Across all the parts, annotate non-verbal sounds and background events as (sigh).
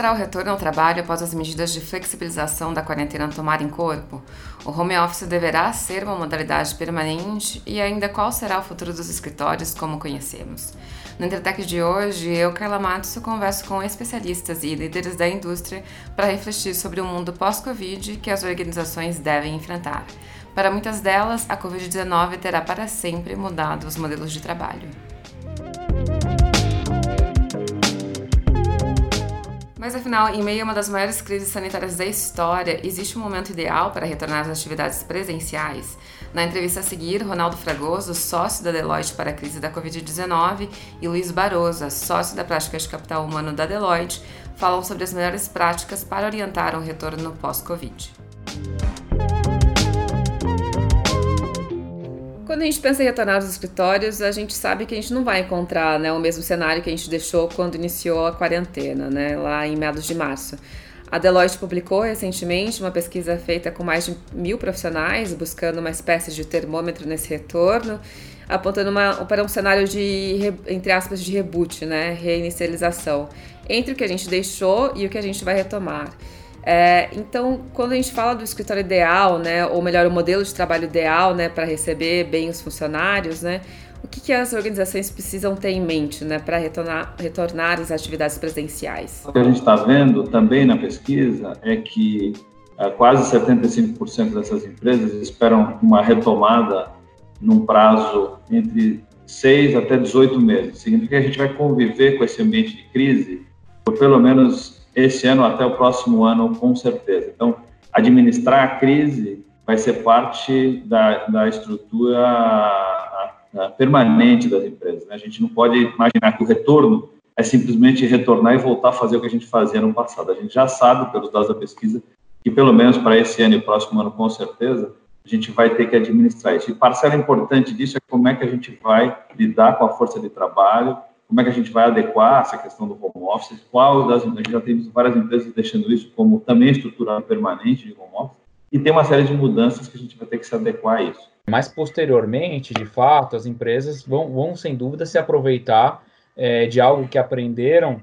será o retorno ao trabalho após as medidas de flexibilização da quarentena tomarem corpo? O home office deverá ser uma modalidade permanente e ainda qual será o futuro dos escritórios como conhecemos? No Entretec de hoje, eu, Carla Matos, converso com especialistas e líderes da indústria para refletir sobre o mundo pós-Covid que as organizações devem enfrentar. Para muitas delas, a Covid-19 terá para sempre mudado os modelos de trabalho. Mas afinal, em meio a uma das maiores crises sanitárias da história, existe um momento ideal para retornar às atividades presenciais? Na entrevista a seguir, Ronaldo Fragoso, sócio da Deloitte para a crise da Covid-19, e Luiz Barosa, sócio da prática de capital humano da Deloitte, falam sobre as melhores práticas para orientar um retorno pós-Covid. Quando a gente pensa em retornar aos escritórios, a gente sabe que a gente não vai encontrar né, o mesmo cenário que a gente deixou quando iniciou a quarentena, né, lá em meados de março. A Deloitte publicou recentemente uma pesquisa feita com mais de mil profissionais, buscando uma espécie de termômetro nesse retorno, apontando uma, para um cenário de, entre aspas, de reboot, né, reinicialização, entre o que a gente deixou e o que a gente vai retomar. É, então, quando a gente fala do escritório ideal, né, ou melhor, o modelo de trabalho ideal, né, para receber bem os funcionários, né, o que, que as organizações precisam ter em mente, né, para retornar, retornar às atividades presenciais? O que a gente está vendo também na pesquisa é que é, quase 75% dessas empresas esperam uma retomada num prazo entre 6 até 18 meses. Significa que a gente vai conviver com esse ambiente de crise por pelo menos esse ano até o próximo ano, com certeza. Então, administrar a crise vai ser parte da, da estrutura permanente das empresas. Né? A gente não pode imaginar que o retorno é simplesmente retornar e voltar a fazer o que a gente fazia no passado. A gente já sabe, pelos dados da pesquisa, que pelo menos para esse ano e próximo ano, com certeza, a gente vai ter que administrar isso. E parcela importante disso é como é que a gente vai lidar com a força de trabalho, como é que a gente vai adequar essa questão do home office, qual das, a já tem visto várias empresas deixando isso como também estrutura permanente de home office, e tem uma série de mudanças que a gente vai ter que se adequar a isso. Mas posteriormente, de fato, as empresas vão, vão sem dúvida se aproveitar é, de algo que aprenderam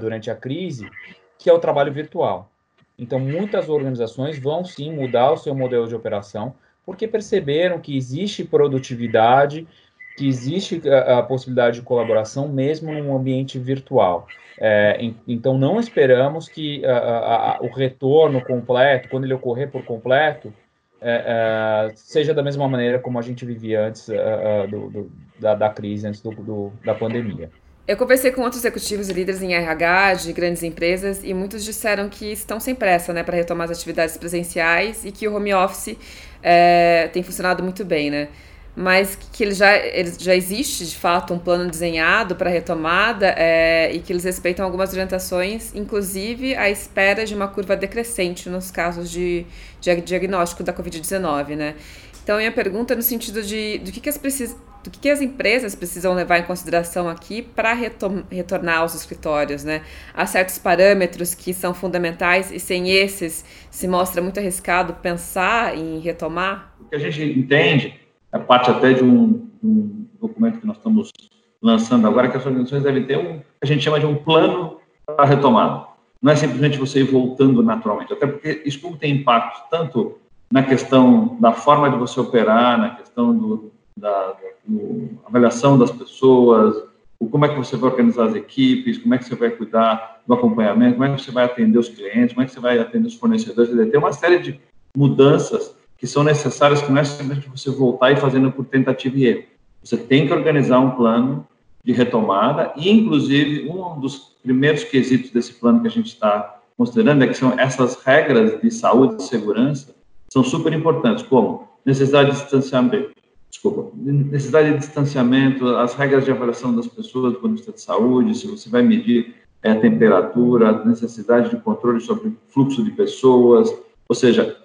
durante a crise, que é o trabalho virtual. Então, muitas organizações vão sim mudar o seu modelo de operação, porque perceberam que existe produtividade que existe a, a, possibilidade de colaboração mesmo num ambiente virtual. É, em, então, não esperamos que a, a, o retorno completo, quando ele ocorrer por completo, é, é, seja da mesma maneira como a gente vivia antes é, é, do, do, da, da, crise, antes do, da pandemia. Eu conversei com outros executivos e líderes em RH de grandes empresas e muitos disseram que estão sem pressa né, para retomar as atividades presenciais e que o home office é, tem funcionado muito bem, né? Mas que ele já, ele já existe de fato um plano desenhado para retomada é, e que eles respeitam algumas orientações, inclusive à espera de uma curva decrescente nos casos de, de diagnóstico da Covid-19, né? Então, minha pergunta é no sentido de do que, que as precis, do que, que as empresas precisam levar em consideração aqui para retornar aos escritórios, né? Há certos parâmetros que são fundamentais e sem esses se mostra muito arriscado pensar em retomar? O que a gente entende é parte até de um, um, documento que nós estamos lançando agora, que as organizações devem ter um, a gente chama de um plano para retomada. Não é simplesmente você ir voltando naturalmente, até porque isso tudo tem impacto tanto na questão da forma de você operar, na questão do, da do, avaliação das pessoas, como é que você vai organizar as equipes, como é que você vai cuidar do acompanhamento, como é que você vai atender os clientes, como é que você vai atender os fornecedores. Tem uma série de mudanças que são necessárias, que não é simplesmente você voltar e fazendo por tentativa e erro. Você tem que organizar um plano de retomada e, inclusive, um dos primeiros quesitos desse plano que a gente está considerando é que são essas regras de saúde e segurança são super importantes, como necessidade de distanciamento, desculpa, necessidade de distanciamento, as regras de avaliação das pessoas do ponto de vista de saúde, se você vai medir é, a temperatura, a necessidade de controle sobre o fluxo de pessoas, ou seja,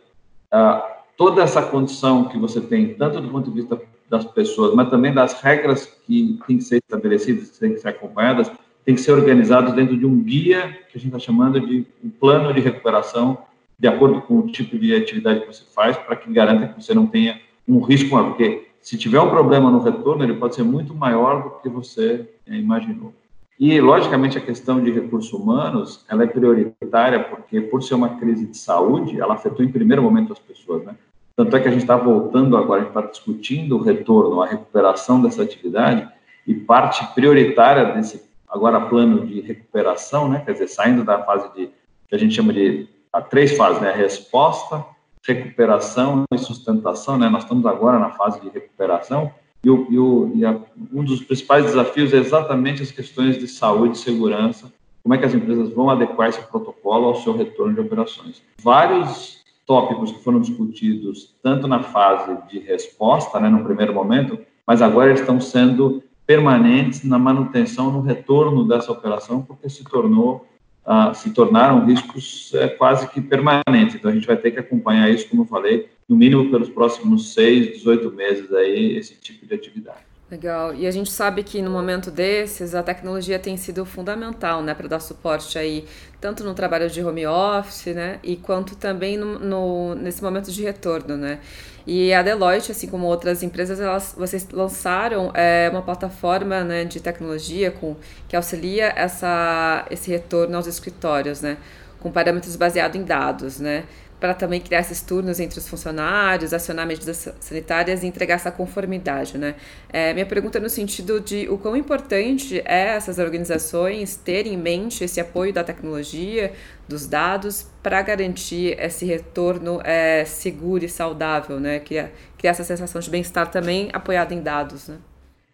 a, toda essa condição que você tem, tanto do ponto de vista das pessoas, mas também das regras que têm que ser estabelecidas, que têm que ser acompanhadas, tem que ser organizados dentro de um guia que a gente está chamando de um plano de recuperação, de acordo com o tipo de atividade que você faz, para que garanta que você não tenha um risco maior, porque se tiver um problema no retorno, ele pode ser muito maior do que você é, imaginou. E, logicamente, a questão de recursos humanos, ela é prioritária porque, por ser uma crise de saúde, ela afetou em primeiro momento as pessoas, né? Tanto é que a gente está voltando agora, a gente está discutindo o retorno, a recuperação dessa atividade, e parte prioritária desse, agora, plano de recuperação, né? Quer dizer, saindo da fase de, que a gente chama de, a três fases, né? Resposta, recuperação e sustentação, né? Nós estamos agora na fase de recuperação, e, o, e, o, e a, um dos principais desafios é exatamente as questões de saúde e segurança, como é que as empresas vão adequar esse protocolo ao seu retorno de operações. Vários tópicos que foram discutidos tanto na fase de resposta, né, no primeiro momento, mas agora estão sendo permanentes na manutenção, no retorno dessa operação, porque se tornou uh, se tornaram riscos uh, quase que permanentes. Então a gente vai ter que acompanhar isso, como eu falei, no mínimo pelos próximos seis, 18 meses aí, esse tipo de atividade. Legal. E a gente sabe que no momento desses a tecnologia tem sido fundamental, né, para dar suporte aí tanto no trabalho de home office, né, e quanto também no, no, nesse momento de retorno, né. E a Deloitte, assim como outras empresas, elas, vocês lançaram é, uma plataforma né, de tecnologia com, que auxilia essa, esse retorno aos escritórios, né, com parâmetros baseados em dados, né para também criar esses turnos entre os funcionários, acionar medidas sanitárias e entregar essa conformidade, né? É, minha pergunta é no sentido de o quão importante é essas organizações terem em mente esse apoio da tecnologia, dos dados, para garantir esse retorno é, seguro e saudável, né? Criar, criar essa sensação de bem-estar também apoiada em dados, né?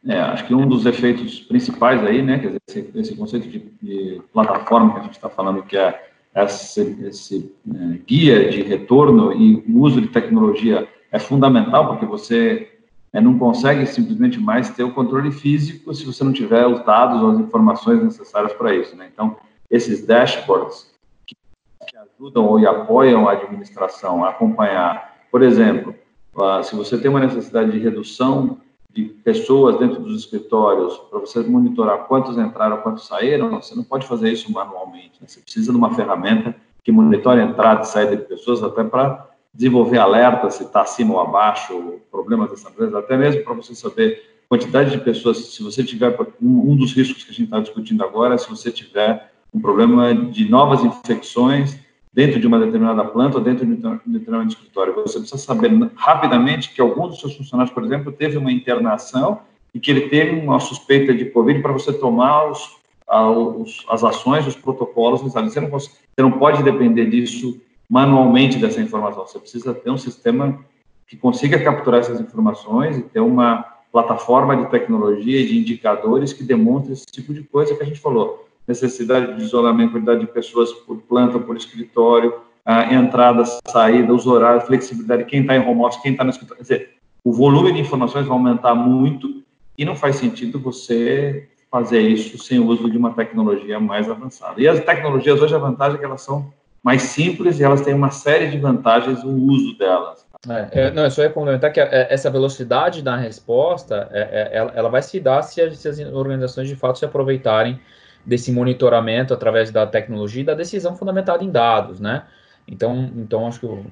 É, acho que um dos efeitos principais aí, né, quer dizer, esse, esse conceito de, de plataforma que a gente está falando, que é esse, esse é, guia de retorno e o uso de tecnologia é fundamental, porque você é, não consegue simplesmente mais ter o controle físico se você não tiver os dados ou as informações necessárias para isso. Né? Então, esses dashboards que, que ajudam ou apoiam a administração a acompanhar, por exemplo, uh, se você tem uma necessidade de redução de pessoas dentro dos escritórios para você monitorar quantos entraram, quantos saíram, você não pode fazer isso manualmente. Né? Você precisa de uma ferramenta que monitore a entrada e saída de pessoas, até para desenvolver alertas se está acima ou abaixo, problemas dessa empresa, até mesmo para você saber quantidade de pessoas, se você tiver, um, dos riscos que a gente está discutindo agora, se você tiver um problema de novas infecções dentro de uma determinada planta ou dentro de um determinado escritório. Você precisa saber rapidamente que algum dos seus funcionários, por exemplo, teve uma internação e que ele teve uma suspeita de Covid para você tomar os, os, as ações, os protocolos necessários. Você não, você não pode depender disso manualmente, dessa informação. Você precisa ter um sistema que consiga capturar essas informações e ter uma plataforma de tecnologia e de indicadores que demonstre esse tipo de coisa que a gente falou necessidade de isolamento, quantidade de pessoas por planta, por escritório, a entrada, saída, os horários, flexibilidade, quem está em home office, quem está no escritório. Quer dizer, o volume de informações vai aumentar muito e não faz sentido você fazer isso sem o uso de uma tecnologia mais avançada. E as tecnologias hoje, a vantagem é que elas são mais simples e elas têm uma série de vantagens no uso delas. É, é, não, eu só ia complementar que é, essa velocidade da resposta, é, é, ela, vai se dar se as organizações de fato se aproveitarem desse monitoramento através da tecnologia e da decisão fundamentada em dados, né? Então, então acho que o,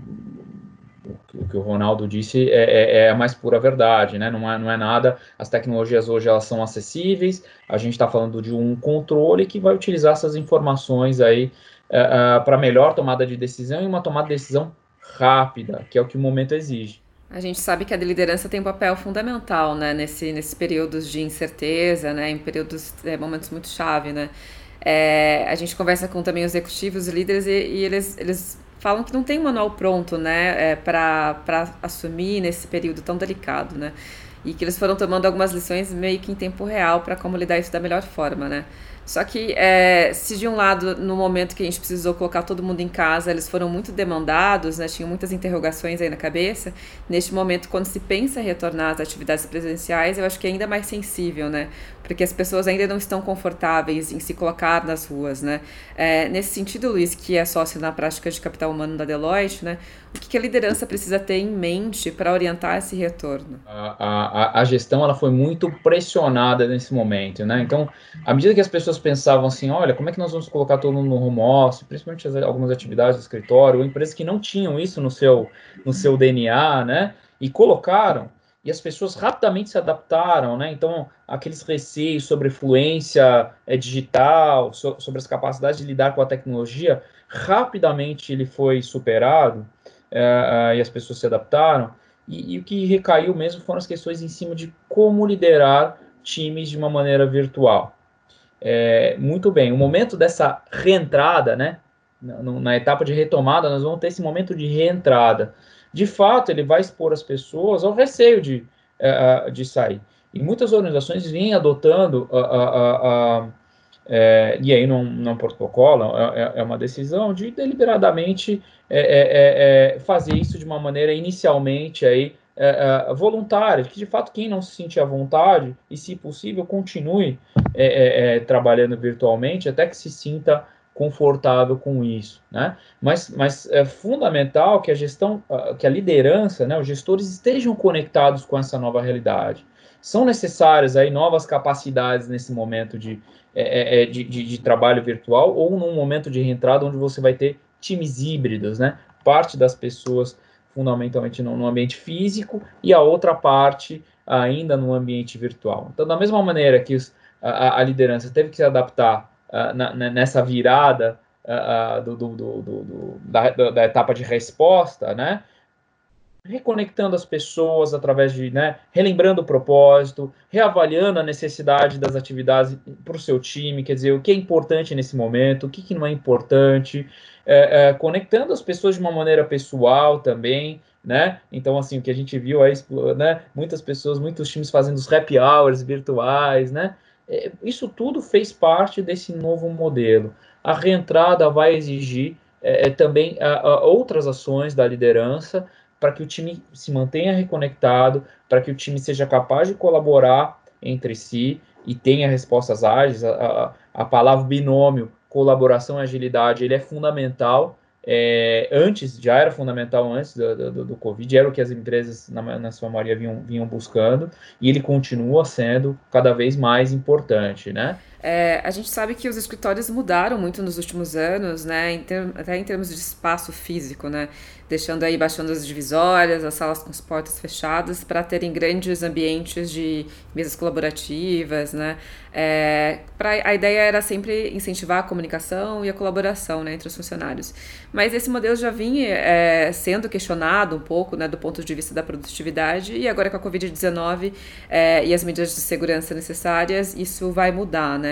o que o Ronaldo disse é, é, é, a mais pura verdade, né? Não é, não é nada. As tecnologias hoje elas são acessíveis. A gente está falando de um controle que vai utilizar essas informações aí é, é, para melhor tomada de decisão e uma tomada de decisão rápida, que é o que o momento exige. A gente sabe que a liderança tem um papel fundamental, né, nesse, nesses períodos de incerteza, né, em períodos, é, momentos muito chave, né. É, a gente conversa com também os executivos e líderes e, e eles, eles falam que não tem um manual pronto, né, é, para assumir nesse período tão delicado, né, e que eles foram tomando algumas lições meio que em tempo real para como lidar isso da melhor forma, né. Só que, é, se de um lado, no momento que a gente precisou colocar todo mundo em casa, eles foram muito demandados, né, tinham muitas interrogações aí na cabeça, neste momento, quando se pensa em retornar às atividades presenciais, eu acho que é ainda mais sensível, né? Porque as pessoas ainda não estão confortáveis em se colocar nas ruas, né? É, nesse sentido, Luiz, que é sócio na prática de capital humano da Deloitte, né? O que a liderança precisa ter em mente para orientar esse retorno? A, a, a gestão ela foi muito pressionada nesse momento, né? Então, à medida que as pessoas pensavam assim, olha, como é que nós vamos colocar todo mundo no home office, principalmente as, algumas atividades do escritório, ou empresas que não tinham isso no seu, no seu DNA, né? E colocaram, e as pessoas rapidamente se adaptaram, né? Então, aqueles receios sobre fluência é, digital, so, sobre as capacidades de lidar com a tecnologia, rapidamente ele foi superado é, e as pessoas se adaptaram. E, e, o que recaiu mesmo foram as questões em cima de como liderar times de uma maneira virtual. É, muito bem, o momento dessa reentrada, né? Na, na etapa de retomada, nós vamos ter esse momento de reentrada de fato ele vai expor as pessoas ao receio de, uh, de sair. E muitas organizações vêm adotando, uh, uh, é, e aí não, não protocolo, é, é, é, uma decisão de deliberadamente é, é, fazer isso de uma maneira inicialmente aí, voluntária, que de fato quem não se sentir à vontade e se possível continue trabalhando virtualmente até que se sinta confortável com isso, né? Mas, mas é fundamental que a gestão, que a liderança, né, os gestores estejam conectados com essa nova realidade. São necessárias aí novas capacidades nesse momento de, é, é, é, de, de, de, trabalho virtual ou num momento de reentrada onde você vai ter times híbridos, né? Parte das pessoas fundamentalmente no, no ambiente físico e a outra parte ainda no ambiente virtual. Então, da mesma maneira que os, a, a liderança teve que se adaptar uh, na, nessa virada uh, do, do, do, da, da, etapa de resposta, né? Reconectando as pessoas através de, né, relembrando o propósito, reavaliando a necessidade das atividades para o seu time, quer dizer, o que é importante nesse momento, o que, que não é importante, é, é, conectando as pessoas de uma maneira pessoal também, né? Então, assim, o que a gente viu aí, né? Muitas pessoas, muitos times fazendo os happy hours virtuais, né? É, isso tudo fez parte desse novo modelo. A reentrada vai exigir é, é também a, a outras ações da liderança para que o time se mantenha reconectado, para que o time seja capaz de colaborar entre si e tenha respostas ágeis. A, a, a palavra binômio, colaboração e agilidade, ele é fundamental é, antes, já era fundamental antes do, do, do, Covid, era o que as empresas, na, na sua maioria, vinham, vinham buscando, e ele continua sendo cada vez mais importante, né? É, a gente sabe que os escritórios mudaram muito nos últimos anos, né? Em até em termos de espaço físico, né? Deixando aí baixando as divisórias, as salas com as portas fechadas, para terem grandes ambientes de mesas colaborativas, né? É, pra, a ideia era sempre incentivar a comunicação e a colaboração né, entre os funcionários. Mas esse modelo já vinha é, sendo questionado um pouco né, do ponto de vista da produtividade, e agora com a Covid-19 é, e as medidas de segurança necessárias, isso vai mudar, né?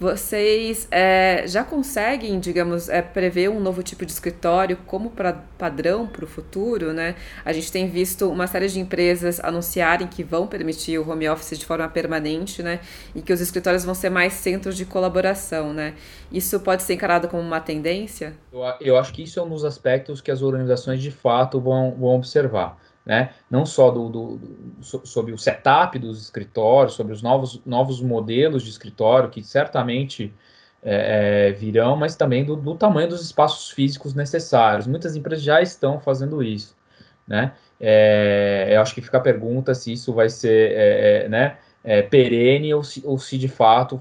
Vocês é, já conseguem, digamos, é, prever um novo tipo de escritório como pra, padrão para o futuro, né? A gente tem visto uma série de empresas anunciarem que vão permitir o home office de forma permanente, né? E que os escritórios vão ser mais centros de colaboração, né? Isso pode ser encarado como uma tendência? Eu, eu acho que isso é um dos aspectos que as organizações de fato vão, vão observar né? não só do, do, do, sobre o setup dos escritórios, sobre os novos, novos modelos de escritório que certamente é, é, virão, mas também do, do, tamanho dos espaços físicos necessários. Muitas empresas já estão fazendo isso. Né? É, eu acho que fica a pergunta se isso vai ser é, é, né, é, perene ou se, ou se de fato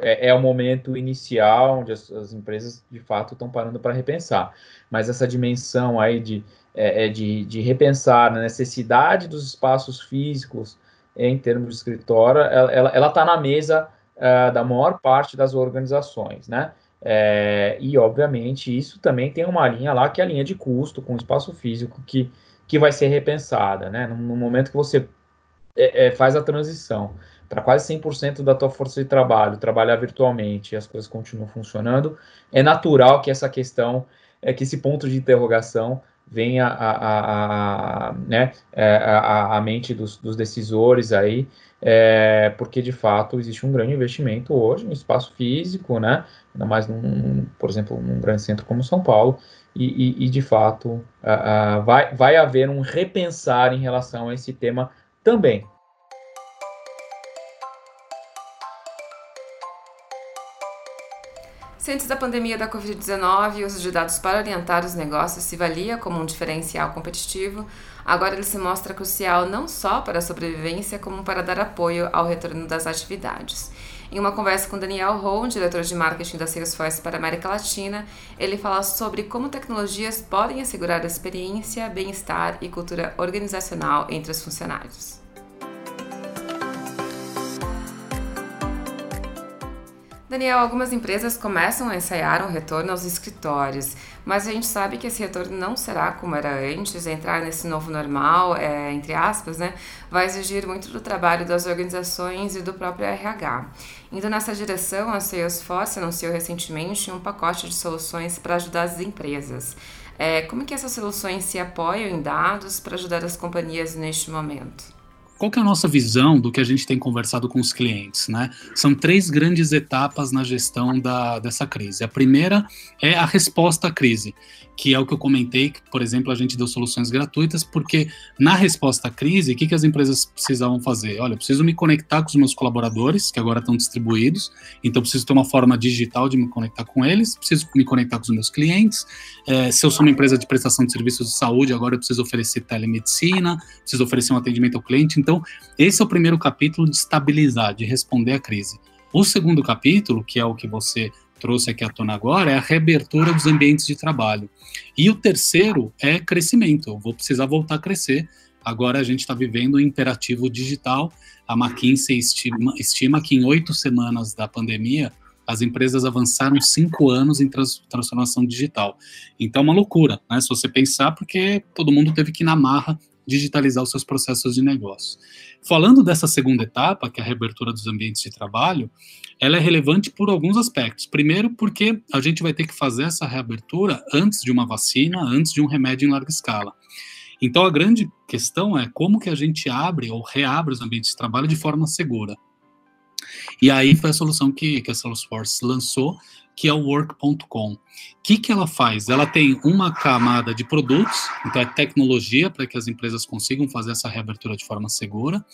é, o momento inicial onde as, as empresas de fato estão parando para repensar. Mas essa dimensão aí de é, é, de, de, repensar a necessidade dos espaços físicos em termos de escritório, ela está na mesa uh, da maior parte das organizações, né? É, e, obviamente, isso também tem uma linha lá, que é a linha de custo com espaço físico, que, que vai ser repensada, né? No, no momento que você é, é faz a transição para quase 100% da tua força de trabalho, trabalhar virtualmente e as coisas continuam funcionando, é natural que essa questão, é que esse ponto de interrogação venha a, a, a né, é, a, a, mente dos, dos decisores aí, é, porque de fato existe um grande investimento hoje no espaço físico, né, ainda mais, num, por exemplo, num grande centro como São Paulo, e, e, e de fato vai, vai haver um repensar em relação a esse tema também. Se antes da pandemia da Covid-19 o uso de dados para orientar os negócios se valia como um diferencial competitivo, agora ele se mostra crucial não só para a sobrevivência, como para dar apoio ao retorno das atividades. Em uma conversa com Daniel Rohn, diretor de marketing da Salesforce para a América Latina, ele fala sobre como tecnologias podem assegurar a experiência, bem-estar e cultura organizacional entre os funcionários. Daniel, algumas empresas começam a ensaiar um retorno aos escritórios, mas a gente sabe que esse retorno não será como era antes, entrar nesse novo normal, é, entre aspas, né, vai exigir muito do trabalho das organizações e do próprio RH. Indo nessa direção, a Salesforce anunciou recentemente um pacote de soluções para ajudar as empresas. É, como que essas soluções se apoiam em dados para ajudar as companhias neste momento? Qual que é a nossa visão do que a gente tem conversado com os clientes, né? São três grandes etapas na gestão da, dessa crise. A primeira é a resposta à crise, que é o que eu comentei, que, por exemplo, a gente deu soluções gratuitas, porque na resposta à crise, o que, que as empresas precisavam fazer? Olha, eu preciso me conectar com os meus colaboradores, que agora estão distribuídos, então preciso ter uma forma digital de me conectar com eles, preciso me conectar com os meus clientes. É, se eu sou uma empresa de prestação de serviços de saúde, agora eu preciso oferecer telemedicina, preciso oferecer um atendimento ao cliente. Então, então, esse é o primeiro capítulo de estabilizar, de responder à crise. O segundo capítulo, que é o que você trouxe aqui à tona agora, é a reabertura dos ambientes de trabalho. E o terceiro é crescimento. Eu vou precisar voltar a crescer. Agora a gente está vivendo um imperativo digital. A McKinsey estima, estima que em oito semanas da pandemia, as empresas avançaram cinco anos em trans, transformação digital. Então, é uma loucura, né? Se você pensar, porque todo mundo teve que ir na marra digitalizar os seus processos de negócio. Falando dessa segunda etapa, que é a reabertura dos ambientes de trabalho, ela é relevante por alguns aspectos. Primeiro, porque a gente vai ter que fazer essa reabertura antes de uma vacina, antes de um remédio em larga escala. Então, a grande questão é como que a gente abre ou reabre os ambientes de trabalho de forma segura. E aí foi a solução que, que a Salesforce lançou, que é o work.com. Que, que ela faz? Ela tem uma camada de produtos, então é tecnologia para que as empresas consigam fazer essa reabertura de forma segura.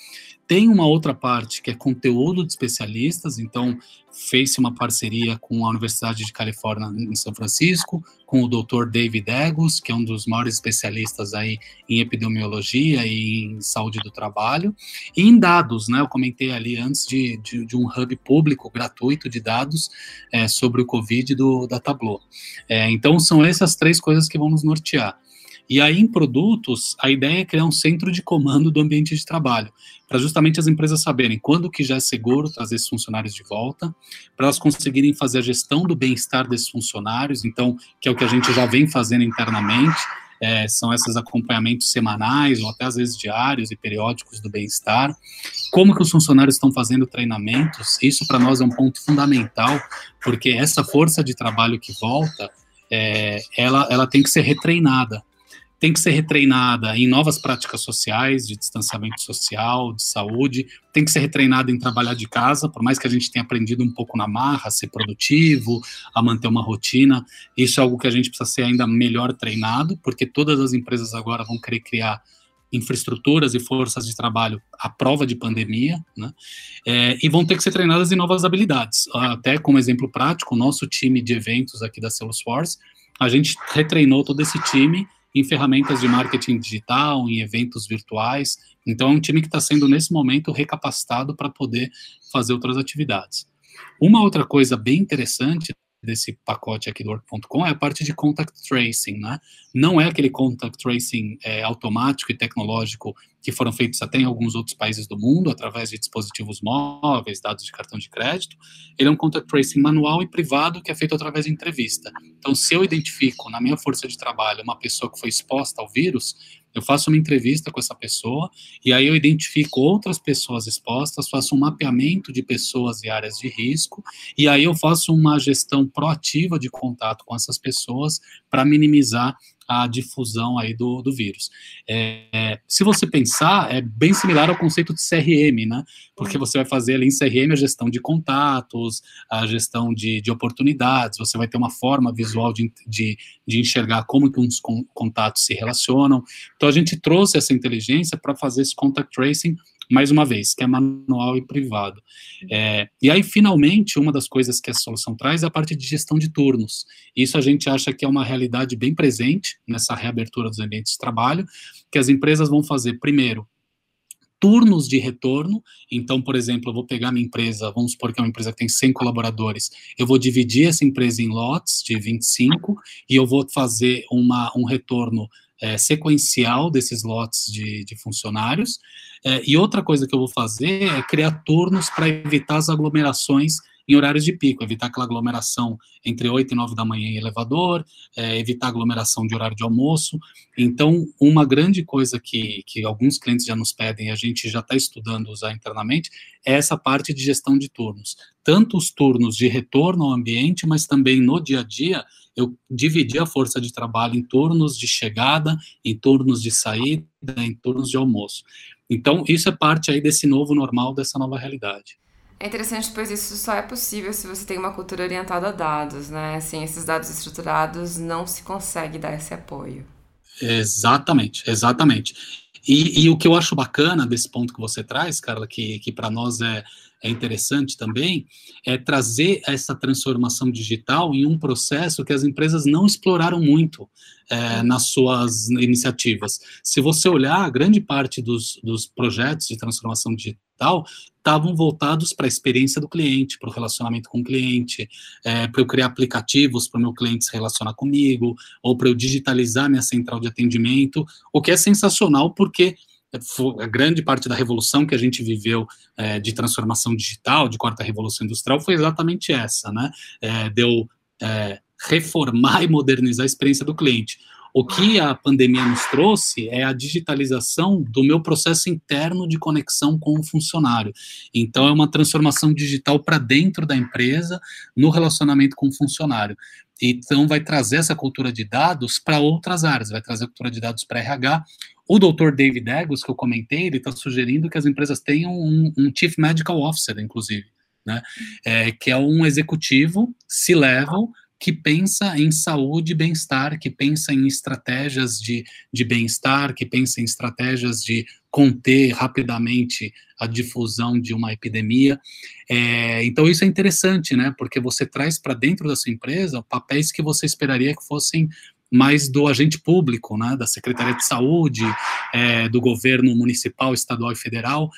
Tem uma outra parte que é conteúdo de especialistas, então fez uma parceria com a Universidade de Califórnia em São Francisco, com o Dr. David Egos, que é um dos maiores especialistas aí em epidemiologia e em saúde do trabalho, e em dados, né? Eu comentei ali antes de, de, de um hub público gratuito de dados é, sobre o Covid do, da Tableau. É, então são essas três coisas que vão nos nortear. E aí, em produtos, a ideia é criar um centro de comando do ambiente de trabalho, para justamente as empresas saberem quando que já é seguro trazer esses funcionários de volta, para elas conseguirem fazer a gestão do bem-estar desses funcionários, então, que é o que a gente já vem fazendo internamente, é, são esses acompanhamentos semanais ou até às vezes diários e periódicos do bem-estar. Como que os funcionários estão fazendo treinamentos? Isso para nós é um ponto fundamental, porque essa força de trabalho que volta, é, ela, ela tem que ser retreinada tem que ser retreinada em novas práticas sociais, de distanciamento social, de saúde, tem que ser retreinada em trabalhar de casa, por mais que a gente tenha aprendido um pouco na marra, a ser produtivo, a manter uma rotina, isso é algo que a gente precisa ser ainda melhor treinado, porque todas as empresas agora vão querer criar infraestruturas e forças de trabalho à prova de pandemia, né? É, e vão ter que ser treinadas em novas habilidades. Até como exemplo prático, o nosso time de eventos aqui da Salesforce, a gente retreinou todo esse time em ferramentas de marketing digital, em eventos virtuais. Então, é um time que está sendo, nesse momento, recapacitado para poder fazer outras atividades. Uma outra coisa bem interessante desse pacote aqui do work.com é a parte de contact tracing, né? Não é aquele contact tracing é, automático e tecnológico que foram feitos até em alguns outros países do mundo, através de dispositivos móveis, dados de cartão de crédito. Ele é um contact tracing manual e privado que é feito através de entrevista. Então, se eu identifico na minha força de trabalho uma pessoa que foi exposta ao vírus, eu faço uma entrevista com essa pessoa e aí eu identifico outras pessoas expostas, faço um mapeamento de pessoas e áreas de risco e aí eu faço uma gestão proativa de contato com essas pessoas para minimizar a difusão aí do, do vírus. É, se você pensar, é bem similar ao conceito de CRM, né? Porque você vai fazer ali em CRM a gestão de contatos, a gestão de, de oportunidades, você vai ter uma forma visual de, de, de enxergar como que uns contatos se relacionam. Então, a gente trouxe essa inteligência para fazer esse contact tracing mais uma vez, que é manual e privado. É, e aí, finalmente, uma das coisas que a solução traz é a parte de gestão de turnos. Isso a gente acha que é uma realidade bem presente nessa reabertura dos ambientes de trabalho, que as empresas vão fazer, primeiro, turnos de retorno. Então, por exemplo, eu vou pegar minha empresa, vamos supor que é uma empresa que tem 100 colaboradores, eu vou dividir essa empresa em lotes de 25 e eu vou fazer uma, um retorno é, sequencial desses lotes de, de funcionários. É, e outra coisa que eu vou fazer é criar turnos para evitar as aglomerações em horários de pico, evitar aquela aglomeração entre 8 e 9 da manhã em elevador, é, evitar aglomeração de horário de almoço. Então, uma grande coisa que, que alguns clientes já nos pedem, a gente já está estudando usar internamente, é essa parte de gestão de turnos. Tanto os turnos de retorno ao ambiente, mas também no dia a dia, eu dividi a força de trabalho em turnos de chegada, em turnos de saída, em turnos de almoço. Então, isso é parte aí desse novo normal, dessa nova realidade. É interessante, pois isso só é possível se você tem uma cultura orientada a dados, né? Sem esses dados estruturados, não se consegue dar esse apoio. Exatamente, exatamente. E, e o que eu acho bacana desse ponto que você traz, Carla, que, que para nós é, é interessante também, é trazer essa transformação digital em um processo que as empresas não exploraram muito é, nas suas iniciativas. Se você olhar, grande parte dos, dos projetos de transformação digital estavam voltados para a experiência do cliente, para o relacionamento com o cliente, é, para eu criar aplicativos para o meu cliente se relacionar comigo, ou para eu digitalizar minha central de atendimento, o que é sensacional porque a grande parte da revolução que a gente viveu é, de transformação digital, de quarta revolução industrial, foi exatamente essa, né? É, deu é, reformar (laughs) e modernizar a experiência do cliente. O que a pandemia nos trouxe é a digitalização do meu processo interno de conexão com o funcionário. Então, é uma transformação digital para dentro da empresa, no relacionamento com o funcionário. Então, vai trazer essa cultura de dados para outras áreas, vai trazer a cultura de dados para RH. O doutor David Egos, que eu comentei, ele está sugerindo que as empresas tenham um, um Chief Medical Officer, inclusive, né? É, que é um executivo C-level que pensa em saúde e bem-estar, que pensa em estratégias de, de bem-estar, que pensa em estratégias de conter rapidamente a difusão de uma epidemia. É, então, isso é interessante, né? Porque você traz para dentro da sua empresa papéis que você esperaria que fossem mais do agente público, né? Da Secretaria de Saúde, é, do governo municipal, estadual e federal.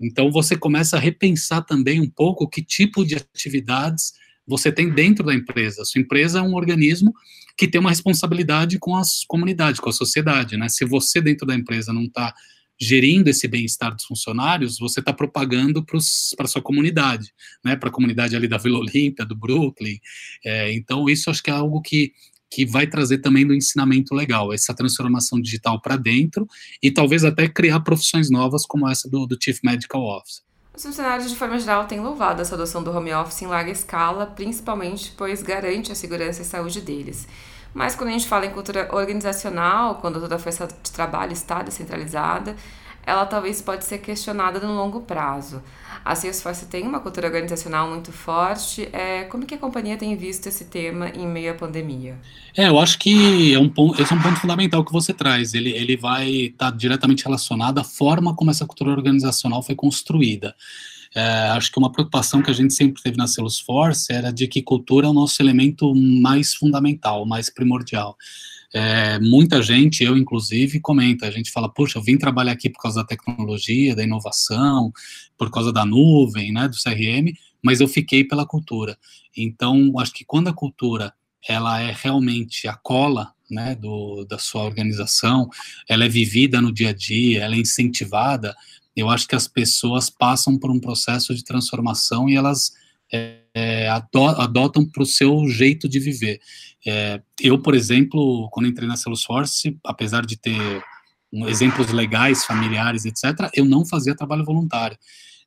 Então, você começa a repensar também um pouco que tipo de atividades você tem dentro da empresa. A sua empresa é um organismo que tem uma responsabilidade com as comunidades, com a sociedade, né? Se você dentro da empresa não está gerindo esse bem-estar dos funcionários, você está propagando para a sua comunidade, né? Para a comunidade ali da Vila Olímpia, do Brooklyn. É, então, isso acho que é algo que que vai trazer também do ensinamento legal, essa transformação digital para dentro e talvez até criar profissões novas como essa do, do Chief Medical Officer. Os funcionários, de forma geral, têm louvado essa adoção do home office em larga escala, principalmente pois garante a segurança e saúde deles. Mas quando a gente fala em cultura organizacional, quando toda a força de trabalho está descentralizada, ela talvez pode ser questionada no longo prazo. A Salesforce tem uma cultura organizacional muito forte. É, como que a companhia tem visto esse tema em meio à pandemia? É, eu acho que é um ponto, esse é um ponto fundamental que você traz. Ele, ele vai estar tá diretamente relacionado à forma como essa cultura organizacional foi construída. É, acho que uma preocupação que a gente sempre teve na Salesforce era de que cultura é o nosso elemento mais fundamental, mais primordial. É, muita gente, eu inclusive, comenta, a gente fala, puxa, eu vim trabalhar aqui por causa da tecnologia, da inovação, por causa da nuvem, né, do CRM, mas eu fiquei pela cultura. Então, acho que quando a cultura ela é realmente a cola né, do, da sua organização, ela é vivida no dia a dia, ela é incentivada, eu acho que as pessoas passam por um processo de transformação e elas é, é, adotam para o seu jeito de viver. É, eu, por exemplo, quando entrei na Salesforce, apesar de ter exemplos legais, familiares, etc., eu não fazia trabalho voluntário.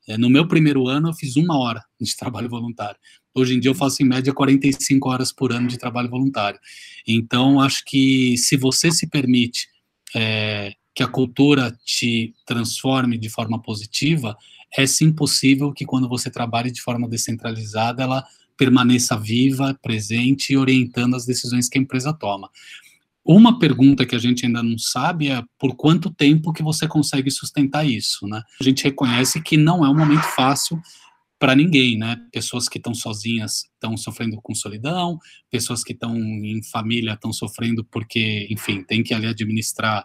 É, no meu primeiro ano, eu fiz uma hora de (laughs) trabalho voluntário. Hoje em dia, eu faço em média 45 horas por ano de trabalho voluntário. Então, acho que se você se permite é, que a cultura te transforme de forma positiva, é sim possível que quando você trabalhe de forma descentralizada, ela permaneça viva, presente e orientando as decisões que a empresa toma. Uma pergunta que a gente ainda não sabe é por quanto tempo que você consegue sustentar isso, né? A gente reconhece que não é um momento fácil para ninguém, né? Pessoas que estão sozinhas estão sofrendo com solidão, pessoas que estão em família estão sofrendo porque, enfim, tem que ali administrar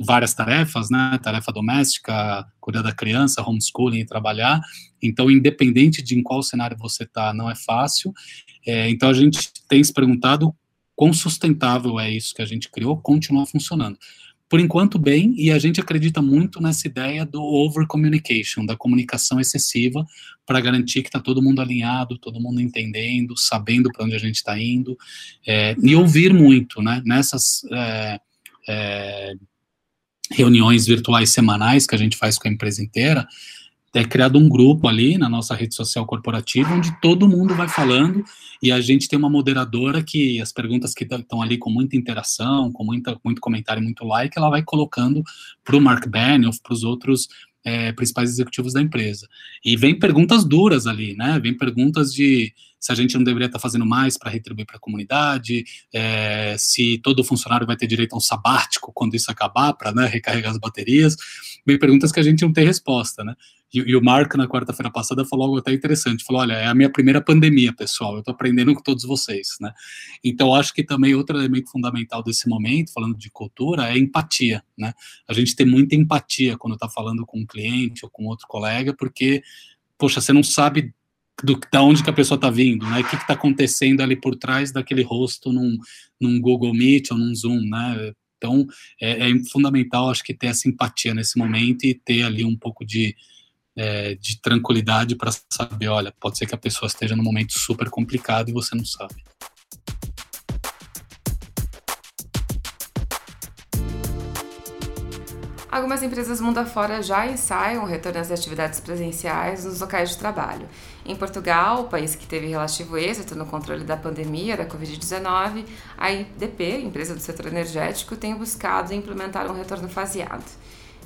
várias tarefas, né? Tarefa doméstica, cuidar da criança, homeschooling trabalhar. Então, independente de em qual cenário você está, não é fácil. É, então, a gente tem se perguntado quão sustentável é isso que a gente criou continuar funcionando. por enquanto, bem, e a gente acredita muito nessa ideia do over communication, da comunicação excessiva, para garantir que está todo mundo alinhado, todo mundo entendendo, sabendo para onde a gente está indo, é, e ouvir muito, né? Nessas é, é, reuniões virtuais semanais que a gente faz com a empresa inteira, é criado um grupo ali na nossa rede social corporativa, onde todo mundo vai falando e a gente tem uma moderadora que as perguntas que estão ali com muita interação, com muita, muito comentário, muito like, ela vai colocando para o Mark Benioff, para os outros é, principais executivos da empresa. E vem perguntas duras ali, né? Vem perguntas de se a gente não deveria estar fazendo mais para retribuir para a comunidade, é, se todo funcionário vai ter direito a um sabático quando isso acabar, para né, recarregar as baterias. Vem perguntas que a gente não tem resposta, né? E, e o Marco, na quarta-feira passada, falou algo até interessante. Falou: olha, é a minha primeira pandemia, pessoal. Eu estou aprendendo com todos vocês, né? Então, acho que também outro elemento fundamental desse momento, falando de cultura, é empatia, né? A gente tem muita empatia quando está falando com um cliente ou com outro colega, porque, poxa, você não sabe do, da onde que a pessoa está vindo, né? O que está acontecendo ali por trás daquele rosto num, num Google Meet ou num Zoom, né? Então, é, é fundamental, acho que ter essa empatia nesse momento e ter ali um pouco de, é, de tranquilidade para saber, olha, pode ser que a pessoa esteja num momento super complicado e você não sabe. Algumas empresas mundo afora já ensaiam o retorno às atividades presenciais nos locais de trabalho. Em Portugal, o país que teve relativo êxito no controle da pandemia da Covid-19, a IDP, empresa do setor energético, tem buscado implementar um retorno faseado.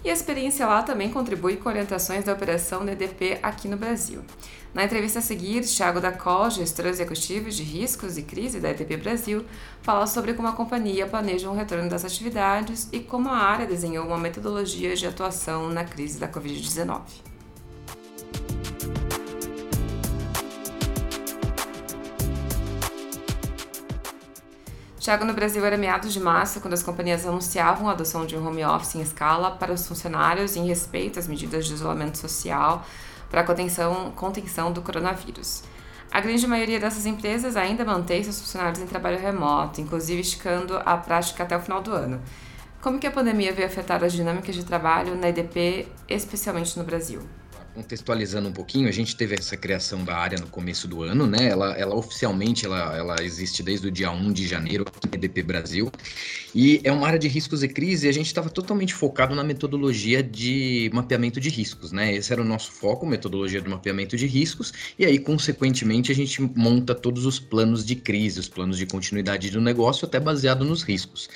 E a experiência lá também contribui com orientações da operação DDP aqui no Brasil. Na entrevista a seguir, Thiago Dacol, gestor executivo de riscos e crise da EDP Brasil, fala sobre como a companhia planeja um retorno das atividades e como a área desenhou uma metodologia de atuação na crise da Covid-19. Tiago, no Brasil era meados de março, quando as companhias anunciavam a adoção de um home office em escala para os funcionários em respeito às medidas de isolamento social para a contenção, contenção do coronavírus. A grande maioria dessas empresas ainda mantém seus funcionários em trabalho remoto, inclusive esticando a prática até o final do ano. Como que a pandemia veio afetar as dinâmicas de trabalho na EDP, especialmente no Brasil? Contextualizando um pouquinho, a gente teve essa criação da área no começo do ano, né? Ela, ela oficialmente ela, ela existe desde o dia 1 de janeiro aqui no EDP Brasil. E é uma área de riscos e crise e a gente estava totalmente focado na metodologia de mapeamento de riscos, né? Esse era o nosso foco, metodologia de mapeamento de riscos, e aí, consequentemente, a gente monta todos os planos de crise, os planos de continuidade do negócio, até baseado nos riscos.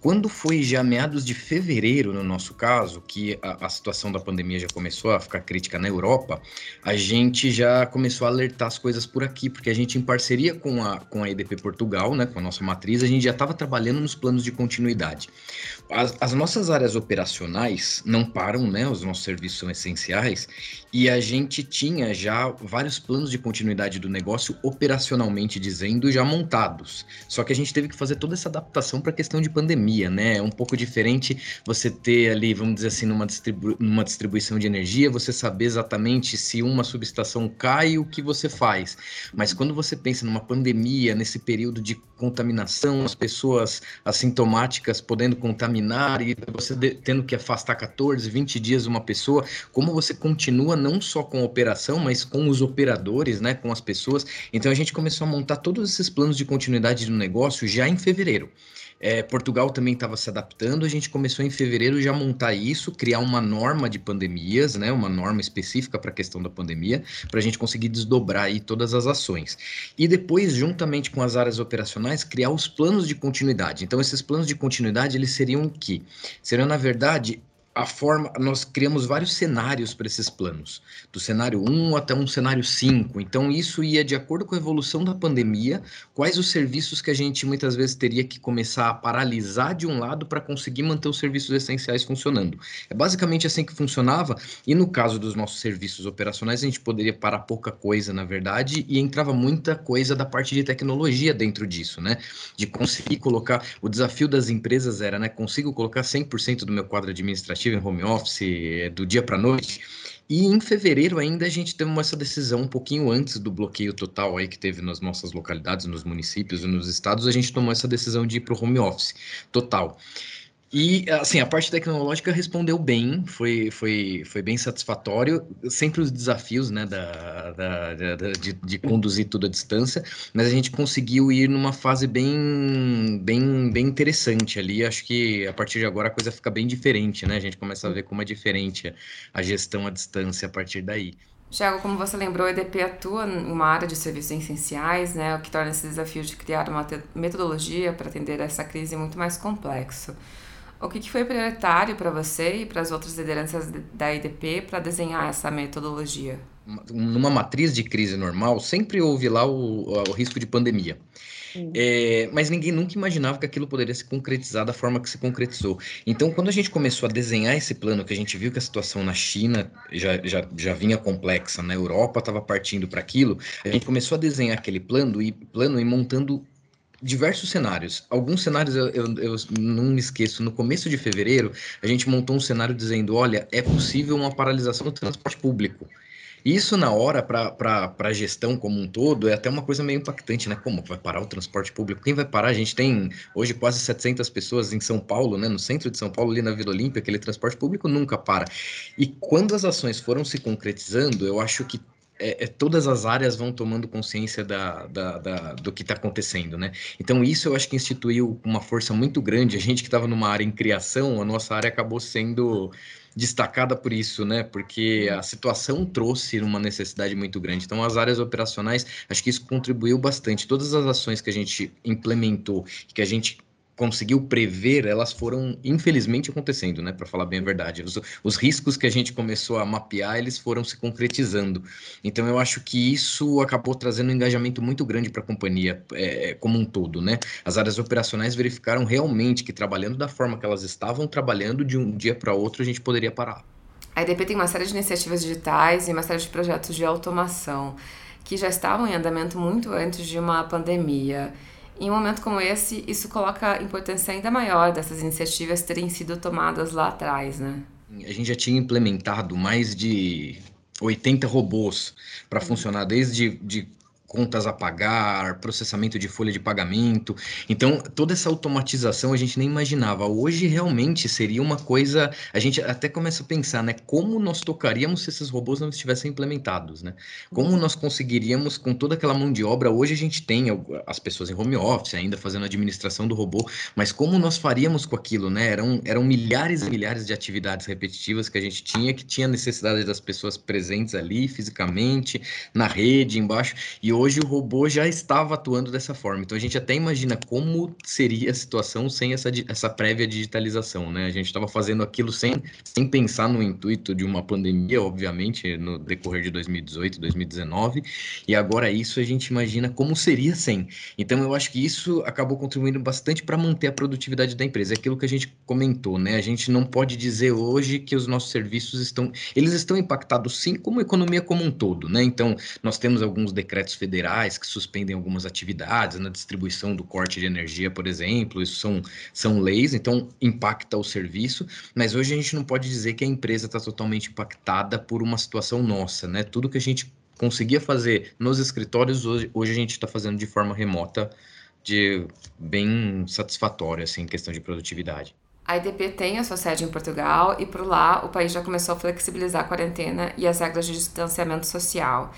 Quando foi já meados de fevereiro, no nosso caso, que a, a, situação da pandemia já começou a ficar crítica na Europa, a gente já começou a alertar as coisas por aqui, porque a gente, em parceria com a, com a EDP Portugal, né, com a nossa matriz, a gente já estava trabalhando nos planos de continuidade. As, as, nossas áreas operacionais não param, né? Os nossos serviços são essenciais e a gente tinha já vários planos de continuidade do negócio operacionalmente dizendo já montados. Só que a gente teve que fazer toda essa adaptação para a questão de pandemia, né? É um pouco diferente você ter ali, vamos dizer assim, numa, distribu numa distribuição de energia, você saber exatamente se uma subestação cai, o que você faz. Mas quando você pensa numa pandemia, nesse período de contaminação, as pessoas assintomáticas podendo contaminar e você tendo que afastar 14, 20 dias uma pessoa, como você continua não só com a operação, mas com os operadores, né, com as pessoas. Então a gente começou a montar todos esses planos de continuidade do negócio já em fevereiro. É, Portugal também estava se adaptando. A gente começou em fevereiro já montar isso, criar uma norma de pandemias, né, uma norma específica para a questão da pandemia, para a gente conseguir desdobrar aí todas as ações. E depois, juntamente com as áreas operacionais, criar os planos de continuidade. Então, esses planos de continuidade eles seriam o quê? Seriam, na verdade, a forma, nós criamos vários cenários para esses planos, do cenário 1 até um cenário 5. Então, isso ia de acordo com a evolução da pandemia, quais os serviços que a gente muitas vezes teria que começar a paralisar de um lado para conseguir manter os serviços essenciais funcionando. É basicamente assim que funcionava, e no caso dos nossos serviços operacionais, a gente poderia parar pouca coisa, na verdade, e entrava muita coisa da parte de tecnologia dentro disso, né? De conseguir colocar. O desafio das empresas era, né? Consigo colocar 100% do meu quadro administrativo em home office é, do dia para noite. E em fevereiro ainda a gente teve essa decisão um pouquinho antes do bloqueio total aí que teve nas nossas localidades, nos municípios e nos estados, a gente tomou essa decisão de ir para o home office total. E, assim, a parte tecnológica respondeu bem, foi, foi, foi bem satisfatório. Sempre os desafios, né, da, da, da de, de, conduzir tudo à distância, mas a gente conseguiu ir numa fase bem, bem, bem interessante ali. Acho que a partir de agora a coisa fica bem diferente, né? A gente começa a ver como é diferente a gestão à distância a partir daí. Tiago, como você lembrou, a EDP atua em uma área de serviços essenciais, né, o que torna esse desafio de criar uma metodologia para atender essa crise muito mais complexo. O que, que foi prioritário para você e para as outras lideranças da IDP para desenhar essa metodologia? Numa matriz de crise normal, sempre houve lá o, o risco de pandemia. É, mas ninguém nunca imaginava que aquilo poderia se concretizar da forma que se concretizou. Então, quando a gente começou a desenhar esse plano, que a gente viu que a situação na China já, já, já vinha complexa, na Europa estava partindo para aquilo, a gente começou a desenhar aquele plano e, plano e montando diversos cenários. Alguns cenários eu, eu, eu, não me esqueço. No começo de fevereiro, a gente montou um cenário dizendo: olha, é possível uma paralisação do transporte público. Isso, na hora, para a gestão como um todo, é até uma coisa meio impactante, né? Como vai parar o transporte público? Quem vai parar? A gente tem hoje quase 700 pessoas em São Paulo, né? No centro de São Paulo, ali na Vila Olímpia, aquele transporte público nunca para. E quando as ações foram se concretizando, eu acho que é, é, todas as áreas vão tomando consciência da, da, da do que está acontecendo, né? Então, isso eu acho que instituiu uma força muito grande. A gente que estava numa área em criação, a nossa área acabou sendo destacada por isso, né? Porque a situação trouxe uma necessidade muito grande. Então, as áreas operacionais, acho que isso contribuiu bastante. Todas as ações que a gente implementou, que a gente conseguiu prever, elas foram infelizmente acontecendo, né? Para falar bem a verdade, os, os, riscos que a gente começou a mapear, eles foram se concretizando. Então eu acho que isso acabou trazendo um engajamento muito grande para a companhia é, como um todo, né? As áreas operacionais verificaram realmente que trabalhando da forma que elas estavam trabalhando, de um dia para outro a gente poderia parar. A EDP tem uma série de iniciativas digitais e uma série de projetos de automação que já estavam em andamento muito antes de uma pandemia. Em um momento como esse, isso coloca a importância ainda maior dessas iniciativas terem sido tomadas lá atrás, né? A gente já tinha implementado mais de 80 robôs para funcionar desde de contas a pagar, processamento de folha de pagamento. Então, toda essa automatização a gente nem imaginava. Hoje realmente seria uma coisa, a gente até começa a pensar, né, como nós tocaríamos se esses robôs não estivessem implementados, né? Como nós conseguiríamos com toda aquela mão de obra, hoje a gente tem as pessoas em home office ainda fazendo a administração do robô, mas como nós faríamos com aquilo, né? Eram eram milhares e milhares de atividades repetitivas que a gente tinha que tinha necessidade das pessoas presentes ali fisicamente, na rede, embaixo, e hoje o robô já estava atuando dessa forma. Então a gente até imagina como seria a situação sem essa, essa prévia digitalização, né? A gente estava fazendo aquilo sem, sem pensar no intuito de uma pandemia, obviamente, no decorrer de 2018, 2019, e agora isso a gente imagina como seria sem. Então eu acho que isso acabou contribuindo bastante para manter a produtividade da empresa. É aquilo que a gente comentou, né? A gente não pode dizer hoje que os nossos serviços estão, eles estão impactados sim como a economia como um todo, né? Então nós temos alguns decretos federais federais que suspendem algumas atividades na distribuição do corte de energia, por exemplo, isso são, são leis, então impacta o serviço, mas hoje a gente não pode dizer que a empresa está totalmente impactada por uma situação nossa, né? Tudo que a gente conseguia fazer nos escritórios, hoje, hoje a gente está fazendo de forma remota, de bem satisfatória, assim, em questão de produtividade. A IDP tem a sua sede em Portugal e por lá o país já começou a flexibilizar a quarentena e as regras de distanciamento social.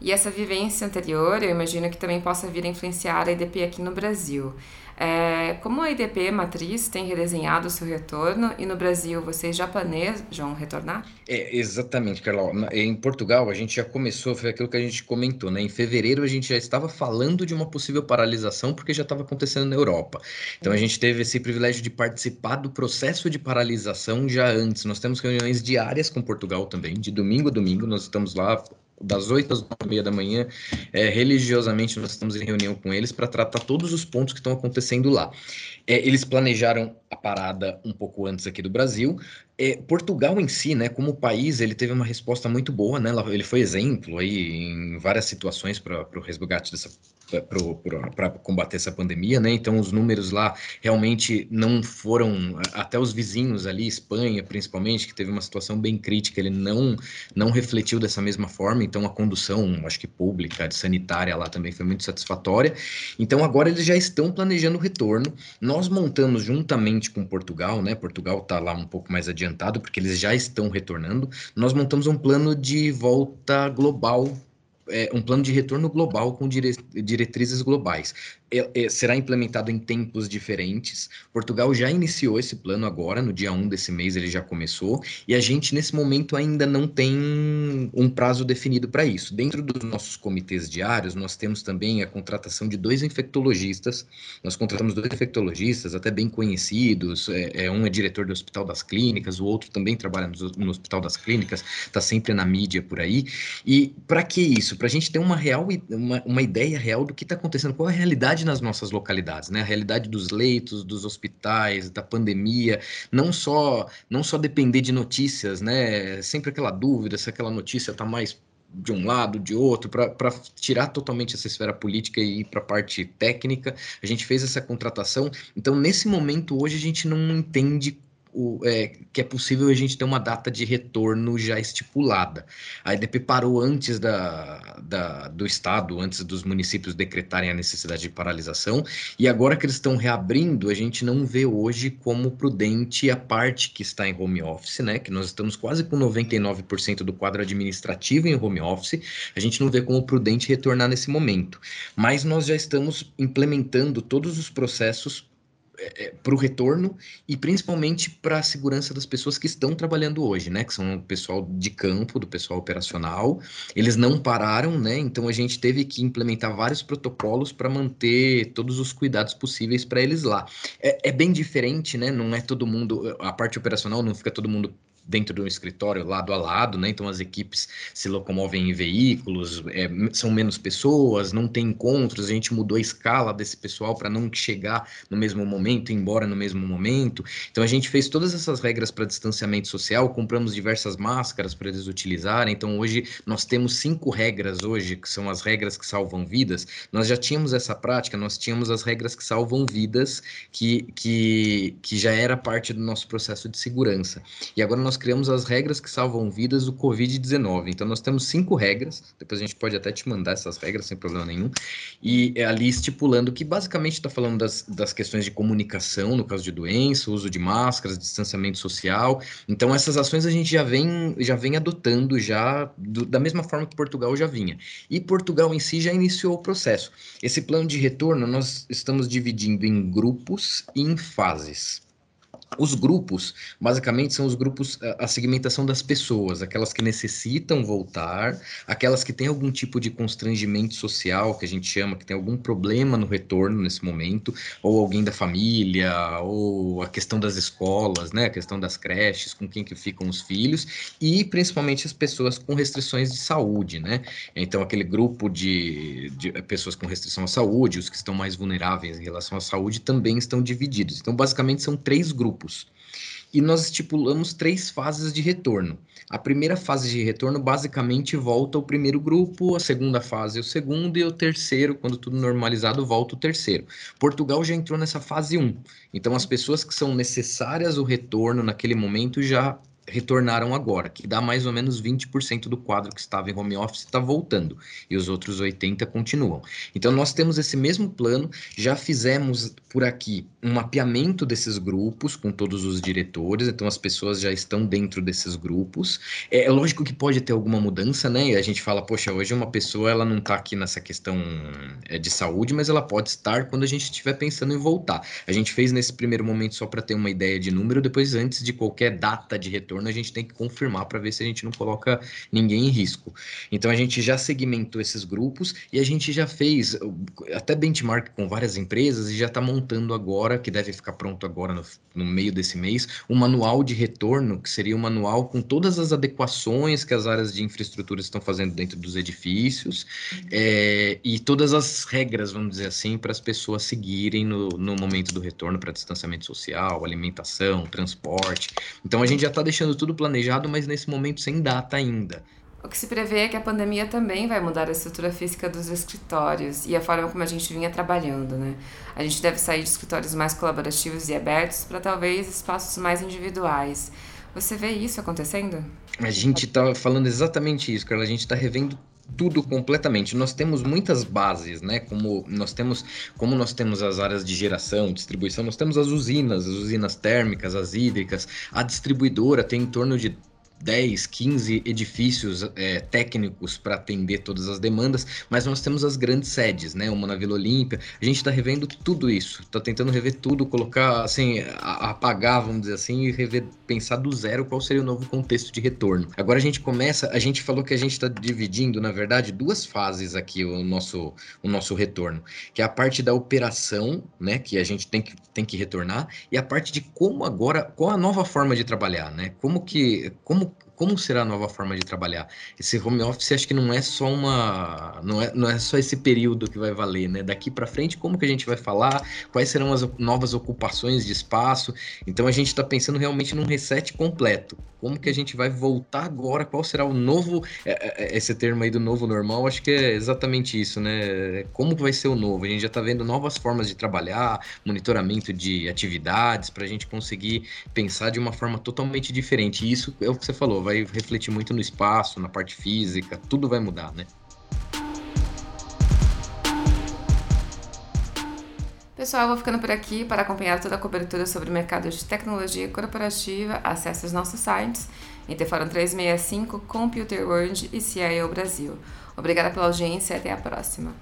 E essa vivência anterior, eu imagino que também possa vir a influenciar a IDP aqui no Brasil. É, como a IDP matriz tem redesenhado o seu retorno e no Brasil vocês já planejam retornar? É, exatamente, Carol. Em Portugal a gente já começou, foi aquilo que a gente comentou, né? Em fevereiro a gente já estava falando de uma possível paralisação porque já estava acontecendo na Europa. Então a gente teve esse privilégio de participar do processo de paralisação já antes. Nós temos reuniões diárias com Portugal também, de domingo a domingo, nós estamos lá das 8 às 9 e meia da manhã, é, religiosamente nós estamos em reunião com eles para tratar todos os pontos que estão acontecendo lá. É, eles planejaram a parada um pouco antes aqui do Brasil, é, Portugal em si, né, como país, ele teve uma resposta muito boa, né? Ele foi exemplo aí em várias situações para o resgate dessa para combater essa pandemia, né? Então os números lá realmente não foram até os vizinhos ali, Espanha principalmente, que teve uma situação bem crítica, ele não não refletiu dessa mesma forma. Então a condução, acho que pública, sanitária lá também foi muito satisfatória. Então agora eles já estão planejando o retorno. Nós montamos juntamente com Portugal, né? Portugal está lá um pouco mais adiantado porque eles já estão retornando. Nós montamos um plano de volta global é, um plano de retorno global com dire diretrizes globais. É, é, será implementado em tempos diferentes. Portugal já iniciou esse plano agora, no dia 1 desse mês ele já começou, e a gente nesse momento ainda não tem um prazo definido para isso. Dentro dos nossos comitês diários, nós temos também a contratação de dois infectologistas. Nós contratamos dois infectologistas, até bem conhecidos. É, é um é diretor do Hospital das Clínicas, o outro também trabalha no, no Hospital das Clínicas, está sempre na mídia por aí. E para que isso? Para a gente ter uma real, uma, uma ideia real do que está acontecendo, qual é a realidade realidade nas nossas localidades, né? A realidade dos leitos, dos hospitais, da pandemia, não só não só depender de notícias, né? Sempre aquela dúvida se aquela notícia está mais de um lado, de outro, para tirar totalmente essa esfera política e ir para a parte técnica. A gente fez essa contratação. Então, nesse momento, hoje, a gente não entende o, é, que é possível a gente ter uma data de retorno já estipulada. A EDP parou antes da, da, do Estado, antes dos municípios decretarem a necessidade de paralisação, e agora que eles estão reabrindo, a gente não vê hoje como prudente a parte que está em home office, né? Que nós estamos quase com 99% do quadro administrativo em home office, a gente não vê como prudente retornar nesse momento. Mas nós já estamos implementando todos os processos é, é para o retorno e principalmente para a segurança das pessoas que estão trabalhando hoje, né? Que são o pessoal de campo, do pessoal operacional. Eles não pararam, né? Então a gente teve que implementar vários protocolos para manter todos os cuidados possíveis para eles lá. É, é, bem diferente, né? Não é todo mundo, a parte operacional não fica todo mundo dentro de um escritório lado a lado, né? Então as equipes se locomovem em veículos, é, são menos pessoas, não tem encontros, a gente mudou a escala desse pessoal para não chegar no mesmo momento, embora no mesmo momento. Então a gente fez todas essas regras para distanciamento social, compramos diversas máscaras para eles utilizarem. Então hoje nós temos cinco regras hoje, que são as regras que salvam vidas. Nós já tínhamos essa prática, nós tínhamos as regras que salvam vidas, que, que, que já era parte do nosso processo de segurança. E agora nós criamos as regras que salvam vidas do Covid-19. Então, nós temos cinco regras, depois a gente pode até te mandar essas regras sem problema nenhum, e é ali estipulando que basicamente está falando das, das questões de comunicação, no caso de doença, uso de máscaras, distanciamento social. Então, essas ações a gente já vem, já vem adotando já do, da mesma forma que Portugal já vinha. E Portugal em si já iniciou o processo. Esse plano de retorno nós estamos dividindo em grupos e em fases. Os grupos, basicamente, são os grupos, a segmentação das pessoas, aquelas que necessitam voltar, aquelas que têm algum tipo de constrangimento social, que a gente chama, que tem algum problema no retorno nesse momento, ou alguém da família, ou a questão das escolas, né, a questão das creches, com quem que ficam os filhos, e principalmente as pessoas com restrições de saúde, né? Então, aquele grupo de, de pessoas com restrição à saúde, os que estão mais vulneráveis em relação à saúde, também estão divididos. Então, basicamente, são três grupos grupos. E nós estipulamos três fases de retorno. A primeira fase de retorno basicamente volta ao primeiro grupo, a segunda fase o segundo e o terceiro, quando tudo normalizado, volta o terceiro. Portugal já entrou nessa fase 1. Então as pessoas que são necessárias o retorno naquele momento já retornaram agora, que dá mais ou menos 20% do quadro que estava em home office está voltando, e os outros 80% continuam. Então, nós temos esse mesmo plano, já fizemos por aqui um mapeamento desses grupos com todos os diretores, então as pessoas já estão dentro desses grupos. É, é lógico que pode ter alguma mudança, né? E a gente fala, poxa, hoje uma pessoa ela não está aqui nessa questão é, de saúde, mas ela pode estar quando a gente estiver pensando em voltar. A gente fez nesse primeiro momento só para ter uma ideia de número, depois, antes de qualquer data de retorno, retorno, a gente tem que confirmar para ver se a gente não coloca ninguém em risco. Então a gente já segmentou esses grupos e a gente já fez até benchmark com várias empresas e já está montando agora, que deve ficar pronto agora no, no meio desse mês, um manual de retorno, que seria um manual com todas as adequações que as áreas de infraestrutura estão fazendo dentro dos edifícios é, e todas as regras, vamos dizer assim, para as pessoas seguirem no, no momento do retorno para distanciamento social, alimentação, transporte. Então a gente já está deixando tudo planejado, mas nesse momento sem data ainda. O que se prevê é que a pandemia também vai mudar a estrutura física dos escritórios e a forma como a gente vinha trabalhando, né? A gente deve sair de escritórios mais colaborativos e abertos para talvez espaços mais individuais. Você vê isso acontecendo? A gente está falando exatamente isso, Carla. A gente está revendo tudo completamente. Nós temos muitas bases, né? Como nós temos, como nós temos as áreas de geração, distribuição, nós temos as usinas, as usinas térmicas, as hídricas, a distribuidora tem em torno de 10, 15 edifícios é, técnicos para atender todas as demandas, mas nós temos as grandes sedes, né? Uma na Vila Olímpia. A gente está revendo tudo isso, está tentando rever tudo, colocar, assim, apagar, vamos dizer assim, e rever, pensar do zero qual seria o novo contexto de retorno. Agora a gente começa, a gente falou que a gente está dividindo, na verdade, duas fases aqui o nosso, o nosso retorno, que é a parte da operação, né? Que a gente tem que, tem que retornar, e a parte de como agora, qual a nova forma de trabalhar, né? Como que, como como será a nova forma de trabalhar? Esse home office acho que não é só uma, não é, não é só esse período que vai valer, né? Daqui para frente, como que a gente vai falar? Quais serão as novas ocupações de espaço? Então a gente está pensando realmente num reset completo. Como que a gente vai voltar agora? Qual será o novo, é, é, é, esse termo aí do novo normal? Acho que é exatamente isso, né? Como vai ser o novo? A gente já está vendo novas formas de trabalhar, monitoramento de atividades para a gente conseguir pensar de uma forma totalmente diferente. E isso é o que você falou vai refletir muito no espaço, na parte física, tudo vai mudar, né? Pessoal, vou ficando por aqui para acompanhar toda a cobertura sobre o mercado de tecnologia corporativa. Acesse os nossos sites Interforum 365, Computer World e CIO Brasil. Obrigada pela audiência e até a próxima.